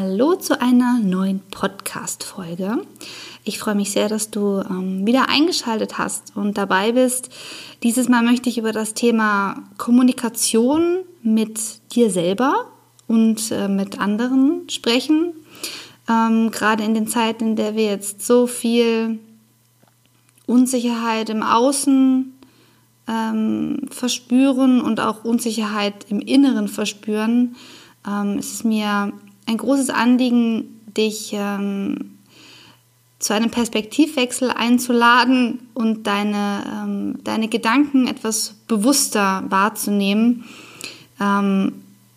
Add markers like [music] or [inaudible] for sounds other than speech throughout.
Hallo zu einer neuen Podcast-Folge. Ich freue mich sehr, dass du ähm, wieder eingeschaltet hast und dabei bist. Dieses Mal möchte ich über das Thema Kommunikation mit dir selber und äh, mit anderen sprechen. Ähm, gerade in den Zeiten, in der wir jetzt so viel Unsicherheit im Außen ähm, verspüren und auch Unsicherheit im Inneren verspüren, ähm, ist es mir ein großes Anliegen, dich ähm, zu einem Perspektivwechsel einzuladen und deine, ähm, deine Gedanken etwas bewusster wahrzunehmen, ähm,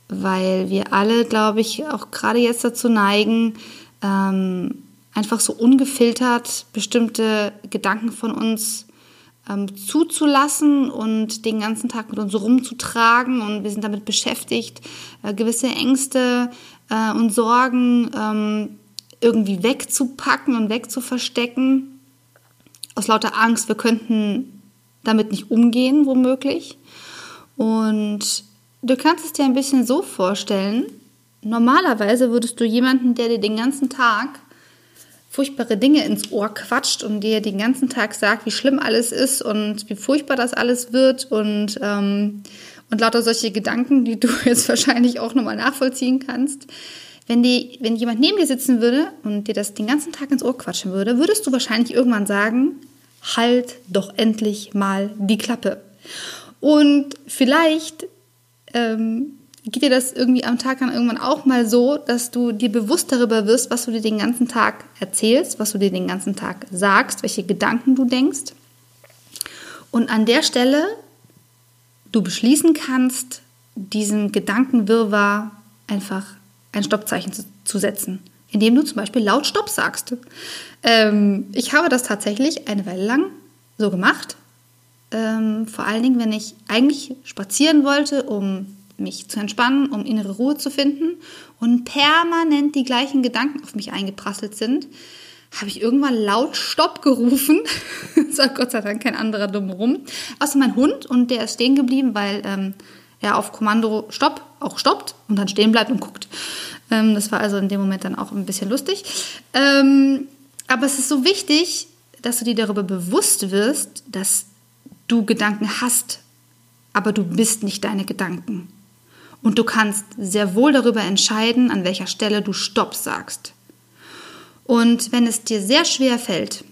weil wir alle, glaube ich, auch gerade jetzt dazu neigen, ähm, einfach so ungefiltert bestimmte Gedanken von uns ähm, zuzulassen und den ganzen Tag mit uns rumzutragen und wir sind damit beschäftigt, äh, gewisse Ängste äh, und Sorgen ähm, irgendwie wegzupacken und wegzuverstecken. Aus lauter Angst, wir könnten damit nicht umgehen, womöglich. Und du kannst es dir ein bisschen so vorstellen, normalerweise würdest du jemanden, der dir den ganzen Tag furchtbare Dinge ins Ohr quatscht und dir den ganzen Tag sagt, wie schlimm alles ist und wie furchtbar das alles wird und, ähm, und lauter solche Gedanken, die du [laughs] jetzt wahrscheinlich auch nochmal nachvollziehen kannst. Wenn, die, wenn jemand neben dir sitzen würde und dir das den ganzen Tag ins Ohr quatschen würde, würdest du wahrscheinlich irgendwann sagen, halt doch endlich mal die Klappe. Und vielleicht ähm, geht dir das irgendwie am Tag dann irgendwann auch mal so, dass du dir bewusst darüber wirst, was du dir den ganzen Tag erzählst, was du dir den ganzen Tag sagst, welche Gedanken du denkst. Und an der Stelle du beschließen kannst, diesen Gedankenwirrwarr einfach ein Stoppzeichen zu, zu setzen, indem du zum Beispiel laut Stopp sagst. Ähm, ich habe das tatsächlich eine Weile lang so gemacht. Ähm, vor allen Dingen, wenn ich eigentlich spazieren wollte, um mich zu entspannen, um innere Ruhe zu finden und permanent die gleichen Gedanken auf mich eingeprasselt sind, habe ich irgendwann laut Stopp gerufen. [laughs] Sagt Gott sei Dank kein anderer drumherum. Außer mein Hund und der ist stehen geblieben, weil ähm, er auf Kommando Stopp auch stoppt und dann stehen bleibt und guckt. Ähm, das war also in dem Moment dann auch ein bisschen lustig. Ähm, aber es ist so wichtig, dass du dir darüber bewusst wirst, dass du Gedanken hast, aber du bist nicht deine Gedanken. Und du kannst sehr wohl darüber entscheiden, an welcher Stelle du Stopp sagst. Und wenn es dir sehr schwer fällt,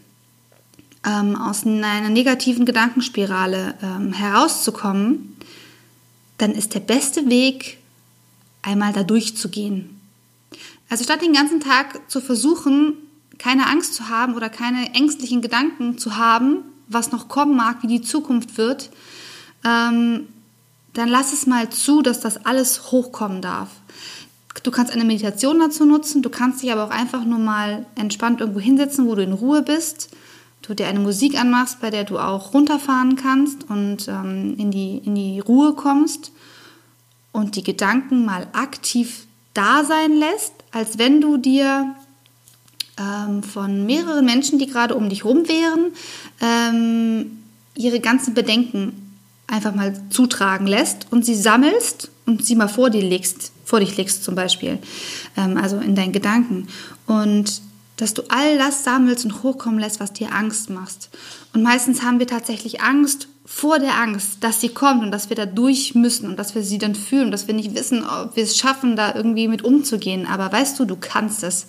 ähm, aus einer negativen Gedankenspirale ähm, herauszukommen, dann ist der beste Weg, einmal da durchzugehen. Also statt den ganzen Tag zu versuchen, keine Angst zu haben oder keine ängstlichen Gedanken zu haben, was noch kommen mag, wie die Zukunft wird, ähm, dann lass es mal zu, dass das alles hochkommen darf. Du kannst eine Meditation dazu nutzen, du kannst dich aber auch einfach nur mal entspannt irgendwo hinsetzen, wo du in Ruhe bist, du dir eine Musik anmachst, bei der du auch runterfahren kannst und ähm, in, die, in die Ruhe kommst und die Gedanken mal aktiv da sein lässt, als wenn du dir ähm, von mehreren Menschen, die gerade um dich rum wären, ähm, ihre ganzen Bedenken einfach mal zutragen lässt und sie sammelst und sie mal vor dir legst, vor dich legst zum Beispiel, ähm, also in deinen Gedanken. Und dass du all das sammelst und hochkommen lässt, was dir Angst macht. Und meistens haben wir tatsächlich Angst vor der Angst, dass sie kommt und dass wir da durch müssen und dass wir sie dann fühlen, dass wir nicht wissen, ob wir es schaffen, da irgendwie mit umzugehen. Aber weißt du, du kannst es.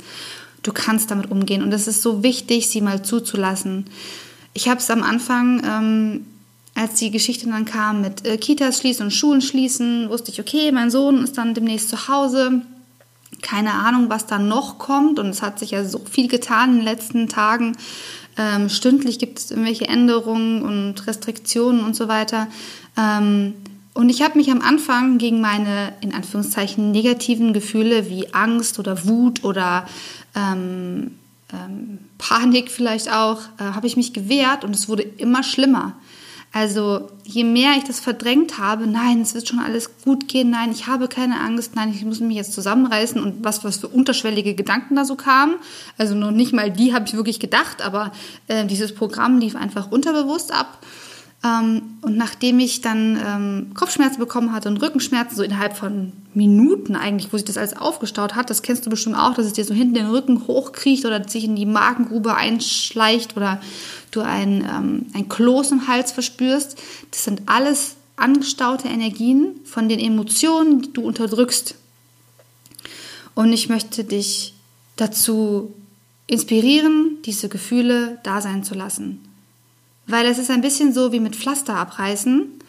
Du kannst damit umgehen. Und es ist so wichtig, sie mal zuzulassen. Ich habe es am Anfang ähm, als die Geschichte dann kam mit äh, Kitas schließen und Schulen schließen, wusste ich, okay, mein Sohn ist dann demnächst zu Hause. Keine Ahnung, was da noch kommt. Und es hat sich ja so viel getan in den letzten Tagen. Ähm, stündlich gibt es irgendwelche Änderungen und Restriktionen und so weiter. Ähm, und ich habe mich am Anfang gegen meine, in Anführungszeichen, negativen Gefühle wie Angst oder Wut oder ähm, ähm, Panik vielleicht auch, äh, habe ich mich gewehrt und es wurde immer schlimmer. Also je mehr ich das verdrängt habe, nein, es wird schon alles gut gehen, nein, ich habe keine Angst, nein, ich muss mich jetzt zusammenreißen und was, was für unterschwellige Gedanken da so kamen. Also noch nicht mal die habe ich wirklich gedacht, aber äh, dieses Programm lief einfach unterbewusst ab. Ähm, und nachdem ich dann ähm, Kopfschmerzen bekommen hatte und Rückenschmerzen, so innerhalb von Minuten eigentlich, wo sich das alles aufgestaut hat, das kennst du bestimmt auch, dass es dir so hinten den Rücken hochkriecht oder sich in die Magengrube einschleicht oder du ein, ähm, ein Kloß im Hals verspürst. Das sind alles angestaute Energien von den Emotionen, die du unterdrückst. Und ich möchte dich dazu inspirieren, diese Gefühle da sein zu lassen. Weil es ist ein bisschen so wie mit Pflaster abreißen.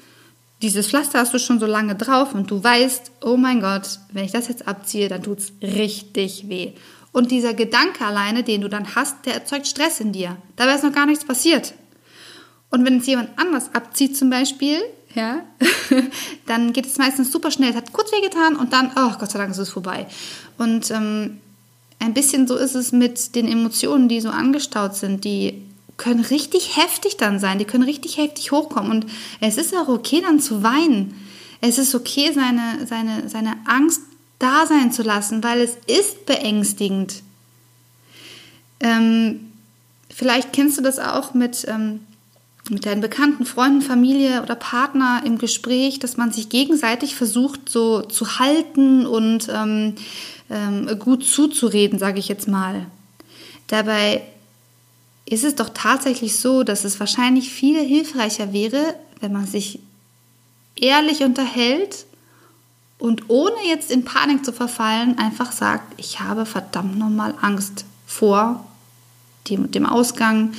Dieses Pflaster hast du schon so lange drauf und du weißt, oh mein Gott, wenn ich das jetzt abziehe, dann tut es richtig weh. Und dieser Gedanke alleine, den du dann hast, der erzeugt Stress in dir. Dabei ist noch gar nichts passiert. Und wenn es jemand anders abzieht zum Beispiel, ja, [laughs] dann geht es meistens super schnell. Es hat kurz weh getan und dann, oh Gott sei Dank ist es vorbei. Und ähm, ein bisschen so ist es mit den Emotionen, die so angestaut sind, die können richtig heftig dann sein, die können richtig heftig hochkommen. Und es ist auch okay, dann zu weinen. Es ist okay, seine, seine, seine Angst da sein zu lassen, weil es ist beängstigend. Ähm, vielleicht kennst du das auch mit, ähm, mit deinen Bekannten, Freunden, Familie oder Partner im Gespräch, dass man sich gegenseitig versucht, so zu halten und ähm, ähm gut zuzureden, sage ich jetzt mal. Dabei ist es doch tatsächlich so, dass es wahrscheinlich viel hilfreicher wäre, wenn man sich ehrlich unterhält und ohne jetzt in Panik zu verfallen, einfach sagt, ich habe verdammt nochmal Angst vor dem, dem Ausgang,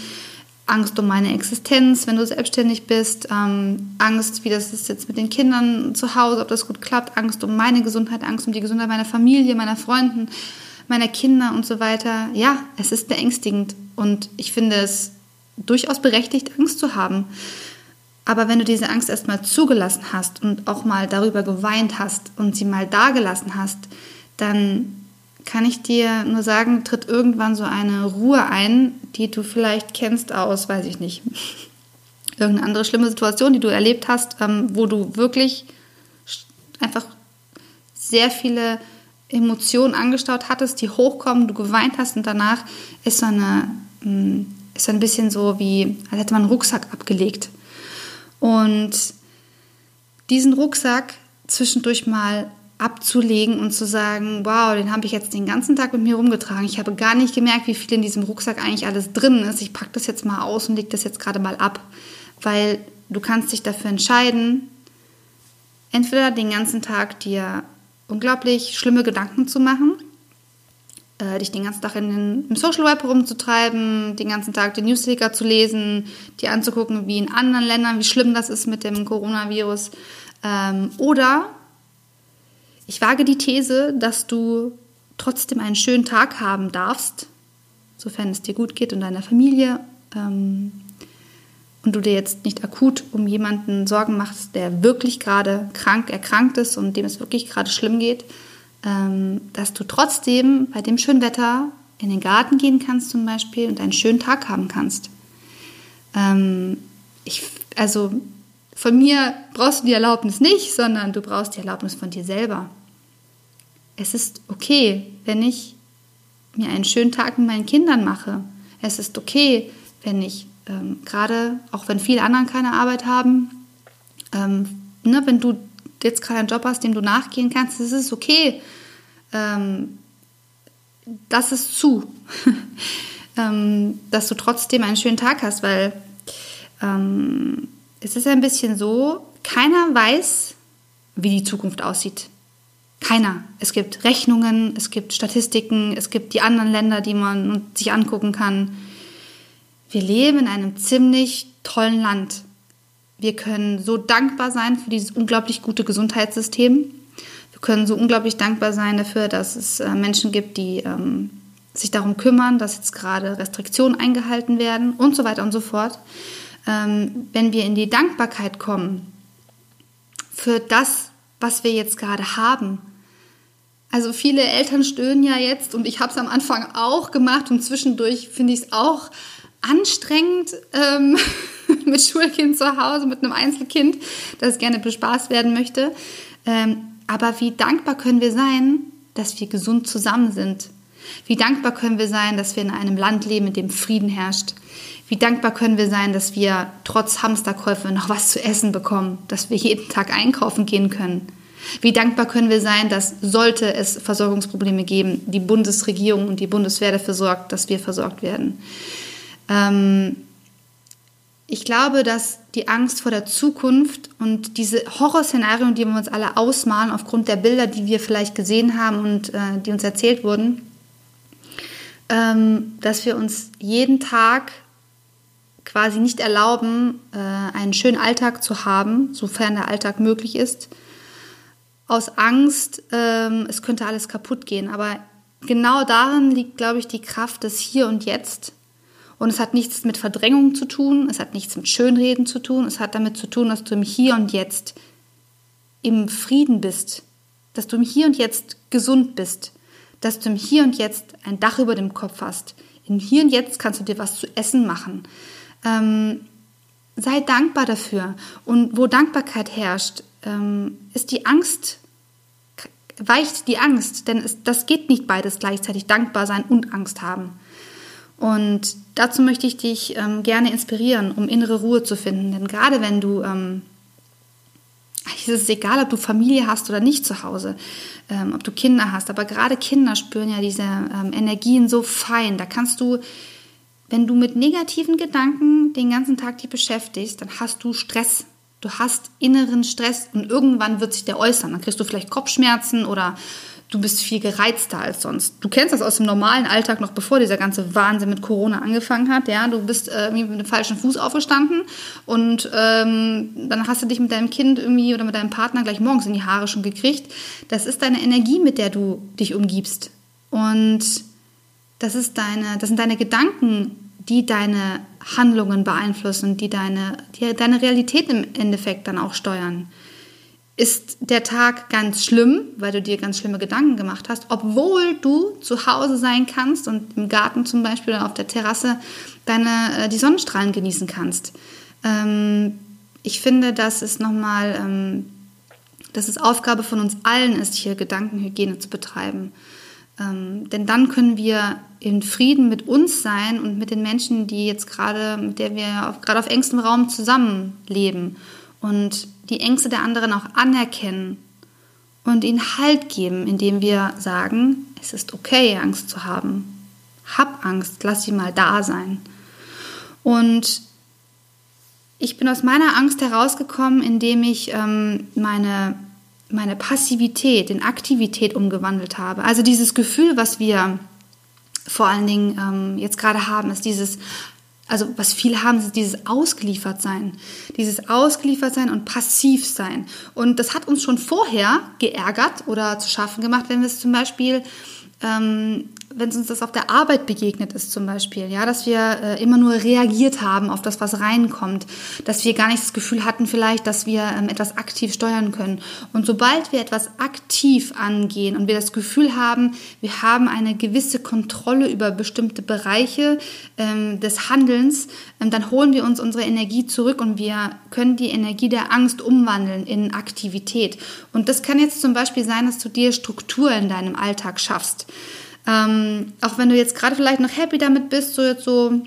Angst um meine Existenz, wenn du selbstständig bist, ähm, Angst, wie das ist jetzt mit den Kindern zu Hause, ob das gut klappt, Angst um meine Gesundheit, Angst um die Gesundheit meiner Familie, meiner Freunden, meiner Kinder und so weiter. Ja, es ist beängstigend und ich finde es durchaus berechtigt, Angst zu haben. Aber wenn du diese Angst erstmal zugelassen hast und auch mal darüber geweint hast und sie mal dagelassen hast, dann kann ich dir nur sagen, tritt irgendwann so eine Ruhe ein, die du vielleicht kennst aus, weiß ich nicht, [laughs] irgendeine andere schlimme Situation, die du erlebt hast, ähm, wo du wirklich einfach sehr viele Emotionen angestaut hattest, die hochkommen, du geweint hast und danach ist so eine, mm, ist ein bisschen so wie, als hätte man einen Rucksack abgelegt. Und diesen Rucksack zwischendurch mal abzulegen und zu sagen, wow, den habe ich jetzt den ganzen Tag mit mir rumgetragen. Ich habe gar nicht gemerkt, wie viel in diesem Rucksack eigentlich alles drin ist. Ich packe das jetzt mal aus und lege das jetzt gerade mal ab, weil du kannst dich dafür entscheiden, entweder den ganzen Tag dir unglaublich schlimme Gedanken zu machen äh, dich den ganzen Tag in den, im Social Web rumzutreiben, den ganzen Tag den Newsticker zu lesen, dir anzugucken, wie in anderen Ländern, wie schlimm das ist mit dem Coronavirus. Ähm, oder ich wage die These, dass du trotzdem einen schönen Tag haben darfst, sofern es dir gut geht und deiner Familie. Ähm, und du dir jetzt nicht akut um jemanden Sorgen machst, der wirklich gerade krank erkrankt ist und dem es wirklich gerade schlimm geht, ähm, dass du trotzdem bei dem schönen Wetter in den Garten gehen kannst zum Beispiel und einen schönen Tag haben kannst. Ähm, ich, also von mir brauchst du die Erlaubnis nicht, sondern du brauchst die Erlaubnis von dir selber. Es ist okay, wenn ich mir einen schönen Tag mit meinen Kindern mache. Es ist okay, wenn ich ähm, gerade, auch wenn viele anderen keine Arbeit haben, ähm, ne, wenn du jetzt gerade einen Job hast, dem du nachgehen kannst, das ist okay. Ähm, das ist zu, [laughs] ähm, dass du trotzdem einen schönen Tag hast, weil ähm, es ist ein bisschen so, keiner weiß, wie die Zukunft aussieht. Keiner. Es gibt Rechnungen, es gibt Statistiken, es gibt die anderen Länder, die man sich angucken kann. Wir leben in einem ziemlich tollen Land. Wir können so dankbar sein für dieses unglaublich gute Gesundheitssystem. Wir können so unglaublich dankbar sein dafür, dass es äh, Menschen gibt, die ähm, sich darum kümmern, dass jetzt gerade Restriktionen eingehalten werden und so weiter und so fort. Ähm, wenn wir in die Dankbarkeit kommen für das, was wir jetzt gerade haben, Also viele Eltern stöhnen ja jetzt und ich habe es am Anfang auch gemacht und zwischendurch finde ich es auch anstrengend ähm, [laughs] mit Schulkind zu Hause, mit einem Einzelkind, das gerne bespaßt werden möchte. Ähm, aber wie dankbar können wir sein, dass wir gesund zusammen sind? Wie dankbar können wir sein, dass wir in einem Land leben, in dem Frieden herrscht? Wie dankbar können wir sein, dass wir trotz Hamsterkäufe noch was zu essen bekommen, dass wir jeden Tag einkaufen gehen können? Wie dankbar können wir sein, dass sollte es Versorgungsprobleme geben, die Bundesregierung und die Bundeswehr dafür sorgt, dass wir versorgt werden. Ähm, ich glaube, dass die Angst vor der Zukunft und diese Horrorszenarien, die wir uns alle ausmalen, aufgrund der Bilder, die wir vielleicht gesehen haben und äh, die uns erzählt wurden, ähm, dass wir uns jeden Tag quasi nicht erlauben, äh, einen schönen Alltag zu haben, sofern der Alltag möglich ist, aus Angst, ähm, es könnte alles kaputt gehen. Aber genau darin liegt, glaube ich, die Kraft des Hier und Jetzt. Und es hat nichts mit Verdrängung zu tun, es hat nichts mit Schönreden zu tun, es hat damit zu tun, dass du im Hier und Jetzt im Frieden bist, dass du im Hier und Jetzt gesund bist, dass du im Hier und Jetzt ein Dach über dem Kopf hast. Im Hier und Jetzt kannst du dir was zu essen machen. Ähm, sei dankbar dafür. Und wo Dankbarkeit herrscht, ähm, ist die Angst, weicht die Angst, denn es, das geht nicht beides gleichzeitig, dankbar sein und Angst haben. Und dazu möchte ich dich ähm, gerne inspirieren, um innere Ruhe zu finden. Denn gerade wenn du, ähm, es ist egal, ob du Familie hast oder nicht zu Hause, ähm, ob du Kinder hast, aber gerade Kinder spüren ja diese ähm, Energien so fein. Da kannst du, wenn du mit negativen Gedanken den ganzen Tag dich beschäftigst, dann hast du Stress Du hast inneren Stress und irgendwann wird sich der äußern. Dann kriegst du vielleicht Kopfschmerzen oder du bist viel gereizter als sonst. Du kennst das aus dem normalen Alltag noch bevor dieser ganze Wahnsinn mit Corona angefangen hat. Ja, du bist äh, mit dem falschen Fuß aufgestanden und ähm, dann hast du dich mit deinem Kind irgendwie oder mit deinem Partner gleich morgens in die Haare schon gekriegt. Das ist deine Energie, mit der du dich umgibst. Und das ist deine, das sind deine Gedanken, die deine Handlungen beeinflussen, die deine, die deine Realität im Endeffekt dann auch steuern. Ist der Tag ganz schlimm, weil du dir ganz schlimme Gedanken gemacht hast, obwohl du zu Hause sein kannst und im Garten zum Beispiel oder auf der Terrasse deine, äh, die Sonnenstrahlen genießen kannst? Ähm, ich finde, dass es nochmal, ähm, dass es Aufgabe von uns allen ist, hier Gedankenhygiene zu betreiben. Ähm, denn dann können wir in Frieden mit uns sein und mit den Menschen, die jetzt gerade, mit der wir gerade auf engstem Raum zusammenleben und die Ängste der anderen auch anerkennen und ihnen Halt geben, indem wir sagen, es ist okay, Angst zu haben. Hab Angst, lass sie mal da sein. Und ich bin aus meiner Angst herausgekommen, indem ich ähm, meine meine Passivität in Aktivität umgewandelt habe. Also dieses Gefühl, was wir vor allen Dingen ähm, jetzt gerade haben, ist dieses, also was viele haben, ist dieses Ausgeliefertsein. Dieses Ausgeliefertsein und Passivsein. Und das hat uns schon vorher geärgert oder zu schaffen gemacht, wenn wir es zum Beispiel ähm, wenn uns das auf der Arbeit begegnet ist zum Beispiel, ja, dass wir äh, immer nur reagiert haben auf das, was reinkommt, dass wir gar nicht das Gefühl hatten vielleicht, dass wir ähm, etwas aktiv steuern können. Und sobald wir etwas aktiv angehen und wir das Gefühl haben, wir haben eine gewisse Kontrolle über bestimmte Bereiche ähm, des Handelns, ähm, dann holen wir uns unsere Energie zurück und wir können die Energie der Angst umwandeln in Aktivität. Und das kann jetzt zum Beispiel sein, dass du dir Struktur in deinem Alltag schaffst. Ähm, auch wenn du jetzt gerade vielleicht noch happy damit bist, so jetzt so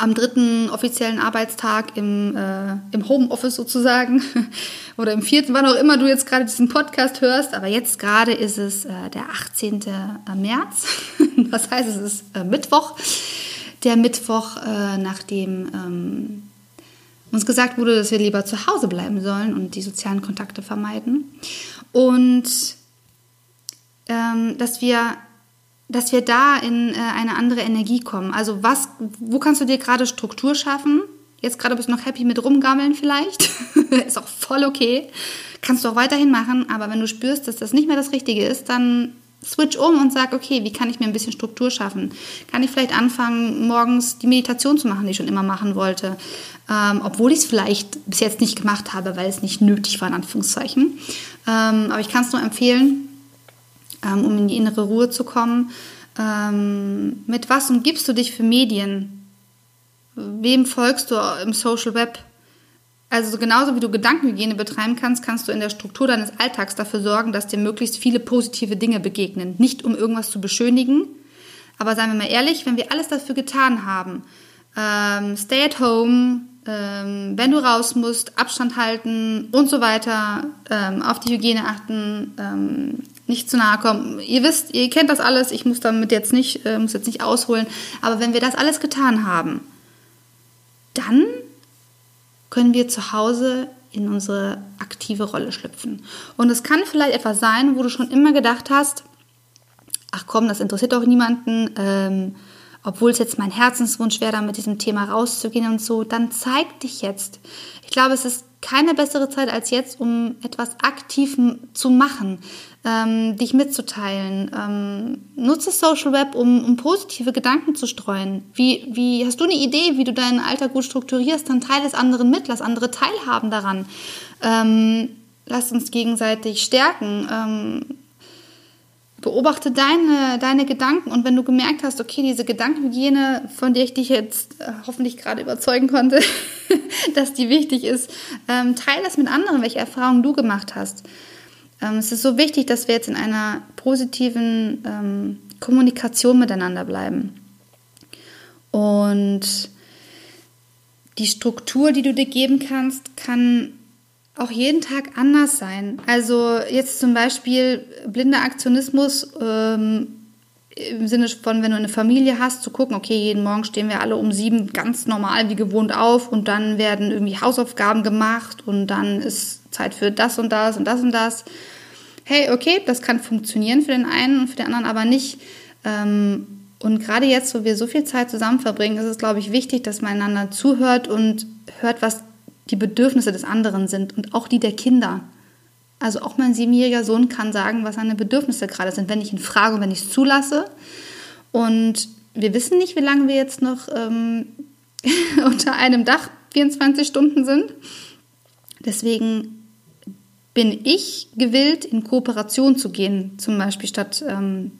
am dritten offiziellen Arbeitstag im, äh, im Homeoffice sozusagen [laughs] oder im vierten, wann auch immer du jetzt gerade diesen Podcast hörst. Aber jetzt gerade ist es äh, der 18. Äh, März. [laughs] das heißt, es ist äh, Mittwoch. Der Mittwoch, äh, nachdem ähm, uns gesagt wurde, dass wir lieber zu Hause bleiben sollen und die sozialen Kontakte vermeiden. Und ähm, dass wir dass wir da in äh, eine andere Energie kommen. Also was, wo kannst du dir gerade Struktur schaffen? Jetzt gerade bist du noch happy mit rumgammeln vielleicht. [laughs] ist auch voll okay. Kannst du auch weiterhin machen, aber wenn du spürst, dass das nicht mehr das Richtige ist, dann switch um und sag, okay, wie kann ich mir ein bisschen Struktur schaffen? Kann ich vielleicht anfangen, morgens die Meditation zu machen, die ich schon immer machen wollte? Ähm, obwohl ich es vielleicht bis jetzt nicht gemacht habe, weil es nicht nötig war, in Anführungszeichen. Ähm, aber ich kann es nur empfehlen, ähm, um in die innere Ruhe zu kommen. Ähm, mit was umgibst du dich für Medien? Wem folgst du im Social Web? Also genauso wie du Gedankenhygiene betreiben kannst, kannst du in der Struktur deines Alltags dafür sorgen, dass dir möglichst viele positive Dinge begegnen. Nicht um irgendwas zu beschönigen, aber seien wir mal ehrlich, wenn wir alles dafür getan haben, ähm, stay at home, ähm, wenn du raus musst, Abstand halten und so weiter, ähm, auf die Hygiene achten, ähm, nicht zu nahe kommen. Ihr wisst, ihr kennt das alles, ich muss damit jetzt nicht, äh, muss jetzt nicht ausholen, aber wenn wir das alles getan haben, dann können wir zu Hause in unsere aktive Rolle schlüpfen. Und es kann vielleicht etwas sein, wo du schon immer gedacht hast, ach komm, das interessiert doch niemanden, ähm, obwohl es jetzt mein Herzenswunsch wäre, da mit diesem Thema rauszugehen und so, dann zeig dich jetzt. Ich glaube, es ist keine bessere Zeit als jetzt, um etwas aktiv zu machen, ähm, dich mitzuteilen. Ähm, nutze Social Web, um, um, positive Gedanken zu streuen. Wie, wie hast du eine Idee, wie du deinen Alltag gut strukturierst? Dann teile es anderen mit, lass andere teilhaben daran. Ähm, lass uns gegenseitig stärken. Ähm, beobachte deine, deine Gedanken und wenn du gemerkt hast, okay, diese Gedankenhygiene, von der ich dich jetzt äh, hoffentlich gerade überzeugen konnte, [laughs] dass die wichtig ist, ähm, teile das mit anderen, welche Erfahrungen du gemacht hast. Ähm, es ist so wichtig, dass wir jetzt in einer positiven ähm, Kommunikation miteinander bleiben. Und die Struktur, die du dir geben kannst, kann auch jeden Tag anders sein. Also jetzt zum Beispiel blinder Aktionismus ähm, im Sinne von, wenn du eine Familie hast, zu gucken, okay, jeden Morgen stehen wir alle um sieben ganz normal wie gewohnt auf und dann werden irgendwie Hausaufgaben gemacht und dann ist Zeit für das und das und das und das. Hey, okay, das kann funktionieren für den einen und für den anderen aber nicht. Ähm, und gerade jetzt, wo wir so viel Zeit zusammen verbringen, ist es, glaube ich, wichtig, dass man einander zuhört und hört, was die Bedürfnisse des anderen sind und auch die der Kinder. Also auch mein siebenjähriger Sohn kann sagen, was seine Bedürfnisse gerade sind, wenn ich ihn frage und wenn ich es zulasse. Und wir wissen nicht, wie lange wir jetzt noch ähm, [laughs] unter einem Dach 24 Stunden sind. Deswegen bin ich gewillt, in Kooperation zu gehen, zum Beispiel statt ähm, äh,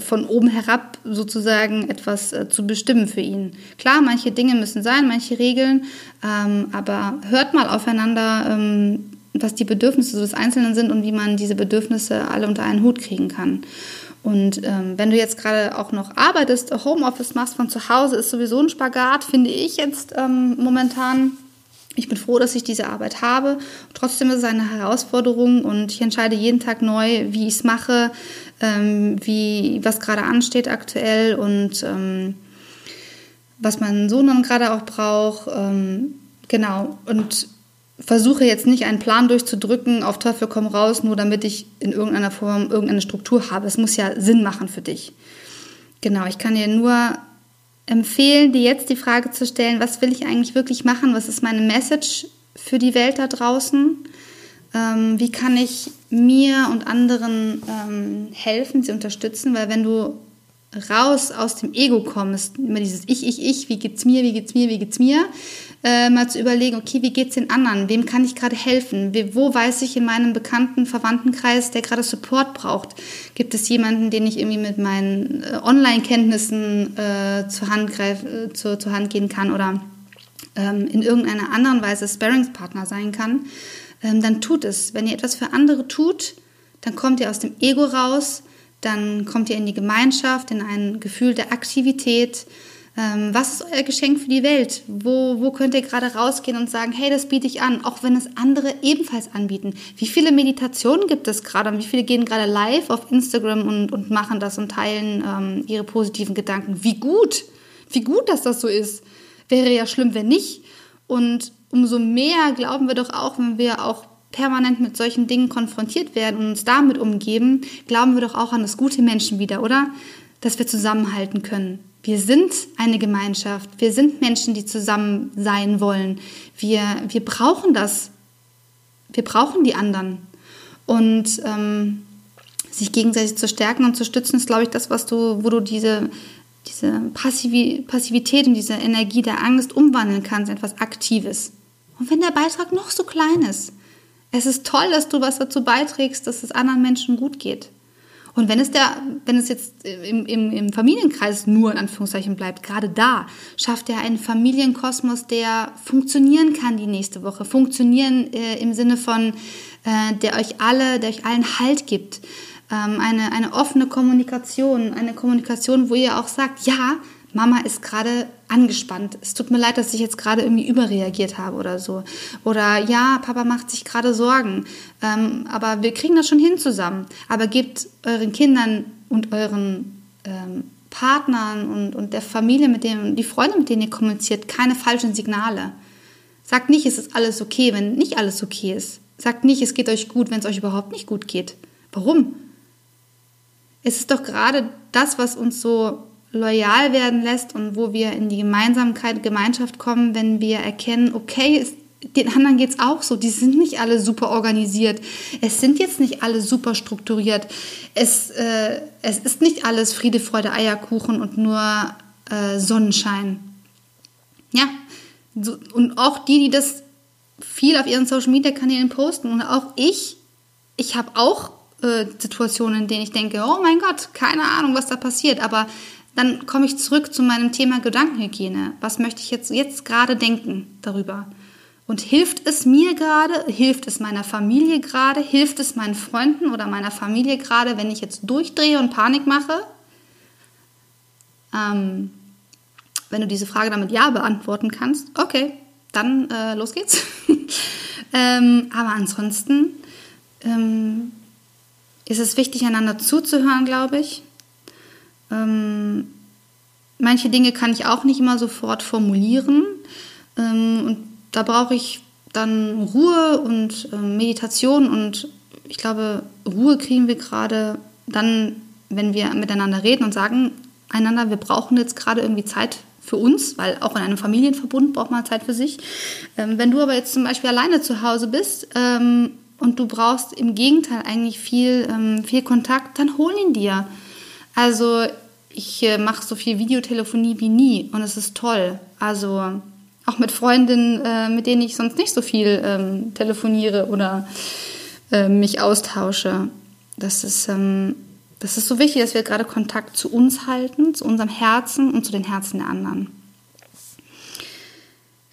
von oben herab sozusagen etwas äh, zu bestimmen für ihn. Klar, manche Dinge müssen sein, manche Regeln, ähm, aber hört mal aufeinander, ähm, was die Bedürfnisse des Einzelnen sind und wie man diese Bedürfnisse alle unter einen Hut kriegen kann. Und ähm, wenn du jetzt gerade auch noch arbeitest, Homeoffice machst von zu Hause, ist sowieso ein Spagat, finde ich jetzt ähm, momentan ich bin froh, dass ich diese Arbeit habe. Trotzdem ist es eine Herausforderung und ich entscheide jeden Tag neu, wie ich es mache, ähm, wie, was gerade ansteht aktuell und ähm, was mein Sohn dann gerade auch braucht. Ähm, genau. Und versuche jetzt nicht einen Plan durchzudrücken, auf Teufel komm raus, nur damit ich in irgendeiner Form irgendeine Struktur habe. Es muss ja Sinn machen für dich. Genau, ich kann dir nur empfehlen, dir jetzt die Frage zu stellen, was will ich eigentlich wirklich machen? Was ist meine Message für die Welt da draußen? Ähm, wie kann ich mir und anderen ähm, helfen, sie unterstützen? Weil wenn du raus aus dem Ego kommst, immer dieses Ich, Ich, Ich, wie geht's mir, wie geht's mir, wie geht's mir, äh, mal zu überlegen, okay, wie geht's den anderen? Wem kann ich gerade helfen? Wo weiß ich in meinem bekannten Verwandtenkreis, der gerade Support braucht? Gibt es jemanden, den ich irgendwie mit meinen äh, Online-Kenntnissen äh, zur, Hand greif, äh, zur, zur Hand gehen kann oder ähm, in irgendeiner anderen Weise Sparringspartner sein kann? Ähm, dann tut es. Wenn ihr etwas für andere tut, dann kommt ihr aus dem Ego raus, dann kommt ihr in die Gemeinschaft, in ein Gefühl der Aktivität ähm, was ist euer Geschenk für die Welt? Wo, wo könnt ihr gerade rausgehen und sagen, hey, das biete ich an, auch wenn es andere ebenfalls anbieten? Wie viele Meditationen gibt es gerade und wie viele gehen gerade live auf Instagram und, und machen das und teilen ähm, ihre positiven Gedanken? Wie gut, wie gut, dass das so ist. Wäre ja schlimm, wenn nicht. Und umso mehr glauben wir doch auch, wenn wir auch permanent mit solchen Dingen konfrontiert werden und uns damit umgeben, glauben wir doch auch an das gute Menschen wieder, oder? Dass wir zusammenhalten können. Wir sind eine Gemeinschaft. Wir sind Menschen, die zusammen sein wollen. Wir, wir brauchen das. Wir brauchen die anderen. Und ähm, sich gegenseitig zu stärken und zu stützen, ist, glaube ich, das, was du, wo du diese, diese Passivität und diese Energie der Angst umwandeln kannst in etwas Aktives. Und wenn der Beitrag noch so klein ist, es ist toll, dass du was dazu beiträgst, dass es anderen Menschen gut geht. Und wenn es der, wenn es jetzt im, im, im Familienkreis nur in Anführungszeichen bleibt, gerade da schafft er einen Familienkosmos, der funktionieren kann die nächste Woche. Funktionieren äh, im Sinne von, äh, der euch alle, der euch allen Halt gibt. Ähm, eine, eine offene Kommunikation, eine Kommunikation, wo ihr auch sagt, ja, Mama ist gerade angespannt. Es tut mir leid, dass ich jetzt gerade irgendwie überreagiert habe oder so. Oder ja, Papa macht sich gerade Sorgen. Ähm, aber wir kriegen das schon hin zusammen. Aber gebt euren Kindern und euren ähm, Partnern und, und der Familie, mit denen, die Freunde, mit denen ihr kommuniziert, keine falschen Signale. Sagt nicht, es ist alles okay, wenn nicht alles okay ist. Sagt nicht, es geht euch gut, wenn es euch überhaupt nicht gut geht. Warum? Es ist doch gerade das, was uns so loyal werden lässt und wo wir in die Gemeinsamkeit, Gemeinschaft kommen, wenn wir erkennen, okay, es, den anderen geht es auch so. Die sind nicht alle super organisiert. Es sind jetzt nicht alle super strukturiert. Es, äh, es ist nicht alles Friede, Freude, Eierkuchen und nur äh, Sonnenschein. Ja, so, und auch die, die das viel auf ihren Social Media Kanälen posten und auch ich, ich habe auch äh, Situationen, in denen ich denke, oh mein Gott, keine Ahnung, was da passiert, aber dann komme ich zurück zu meinem Thema Gedankenhygiene. Was möchte ich jetzt, jetzt gerade denken darüber? Und hilft es mir gerade? Hilft es meiner Familie gerade? Hilft es meinen Freunden oder meiner Familie gerade, wenn ich jetzt durchdrehe und Panik mache? Ähm, wenn du diese Frage damit Ja beantworten kannst, okay, dann äh, los geht's. [laughs] ähm, aber ansonsten ähm, ist es wichtig, einander zuzuhören, glaube ich. Ähm, manche Dinge kann ich auch nicht immer sofort formulieren. Ähm, und da brauche ich dann Ruhe und ähm, Meditation. Und ich glaube, Ruhe kriegen wir gerade dann, wenn wir miteinander reden und sagen einander, wir brauchen jetzt gerade irgendwie Zeit für uns, weil auch in einem Familienverbund braucht man Zeit für sich. Ähm, wenn du aber jetzt zum Beispiel alleine zu Hause bist ähm, und du brauchst im Gegenteil eigentlich viel, ähm, viel Kontakt, dann hol ihn dir. Also ich äh, mache so viel Videotelefonie wie nie und es ist toll. Also auch mit Freundinnen, äh, mit denen ich sonst nicht so viel ähm, telefoniere oder äh, mich austausche. Das ist, ähm, das ist so wichtig, dass wir gerade Kontakt zu uns halten, zu unserem Herzen und zu den Herzen der anderen.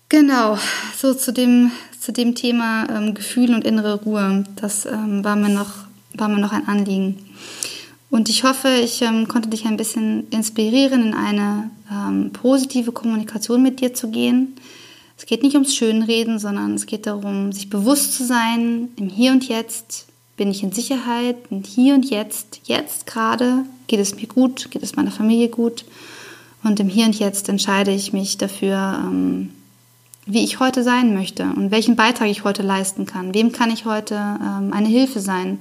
Genau, so zu dem, zu dem Thema ähm, Gefühl und innere Ruhe. Das ähm, war, mir noch, war mir noch ein Anliegen. Und ich hoffe, ich ähm, konnte dich ein bisschen inspirieren, in eine ähm, positive Kommunikation mit dir zu gehen. Es geht nicht ums Schönreden, sondern es geht darum, sich bewusst zu sein, im Hier und Jetzt bin ich in Sicherheit und hier und jetzt, jetzt gerade geht es mir gut, geht es meiner Familie gut. Und im Hier und Jetzt entscheide ich mich dafür, ähm, wie ich heute sein möchte und welchen Beitrag ich heute leisten kann. Wem kann ich heute ähm, eine Hilfe sein?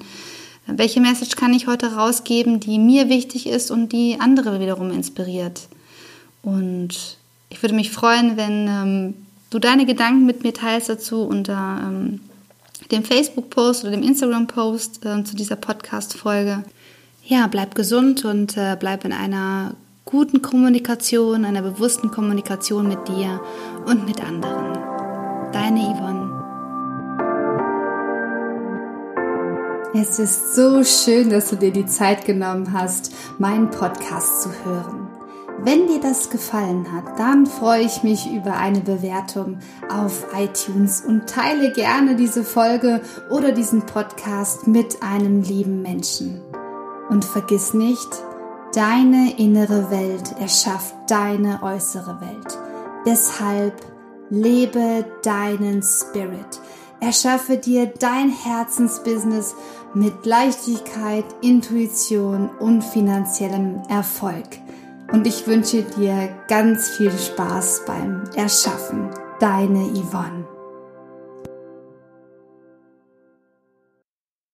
Welche Message kann ich heute rausgeben, die mir wichtig ist und die andere wiederum inspiriert? Und ich würde mich freuen, wenn ähm, du deine Gedanken mit mir teilst dazu unter ähm, dem Facebook-Post oder dem Instagram-Post äh, zu dieser Podcast-Folge. Ja, bleib gesund und äh, bleib in einer guten Kommunikation, einer bewussten Kommunikation mit dir und mit anderen. Deine Yvonne. Es ist so schön, dass du dir die Zeit genommen hast, meinen Podcast zu hören. Wenn dir das gefallen hat, dann freue ich mich über eine Bewertung auf iTunes und teile gerne diese Folge oder diesen Podcast mit einem lieben Menschen. Und vergiss nicht, deine innere Welt erschafft deine äußere Welt. Deshalb lebe deinen Spirit. Erschaffe dir dein Herzensbusiness mit Leichtigkeit, Intuition und finanziellem Erfolg. Und ich wünsche dir ganz viel Spaß beim Erschaffen. Deine Yvonne.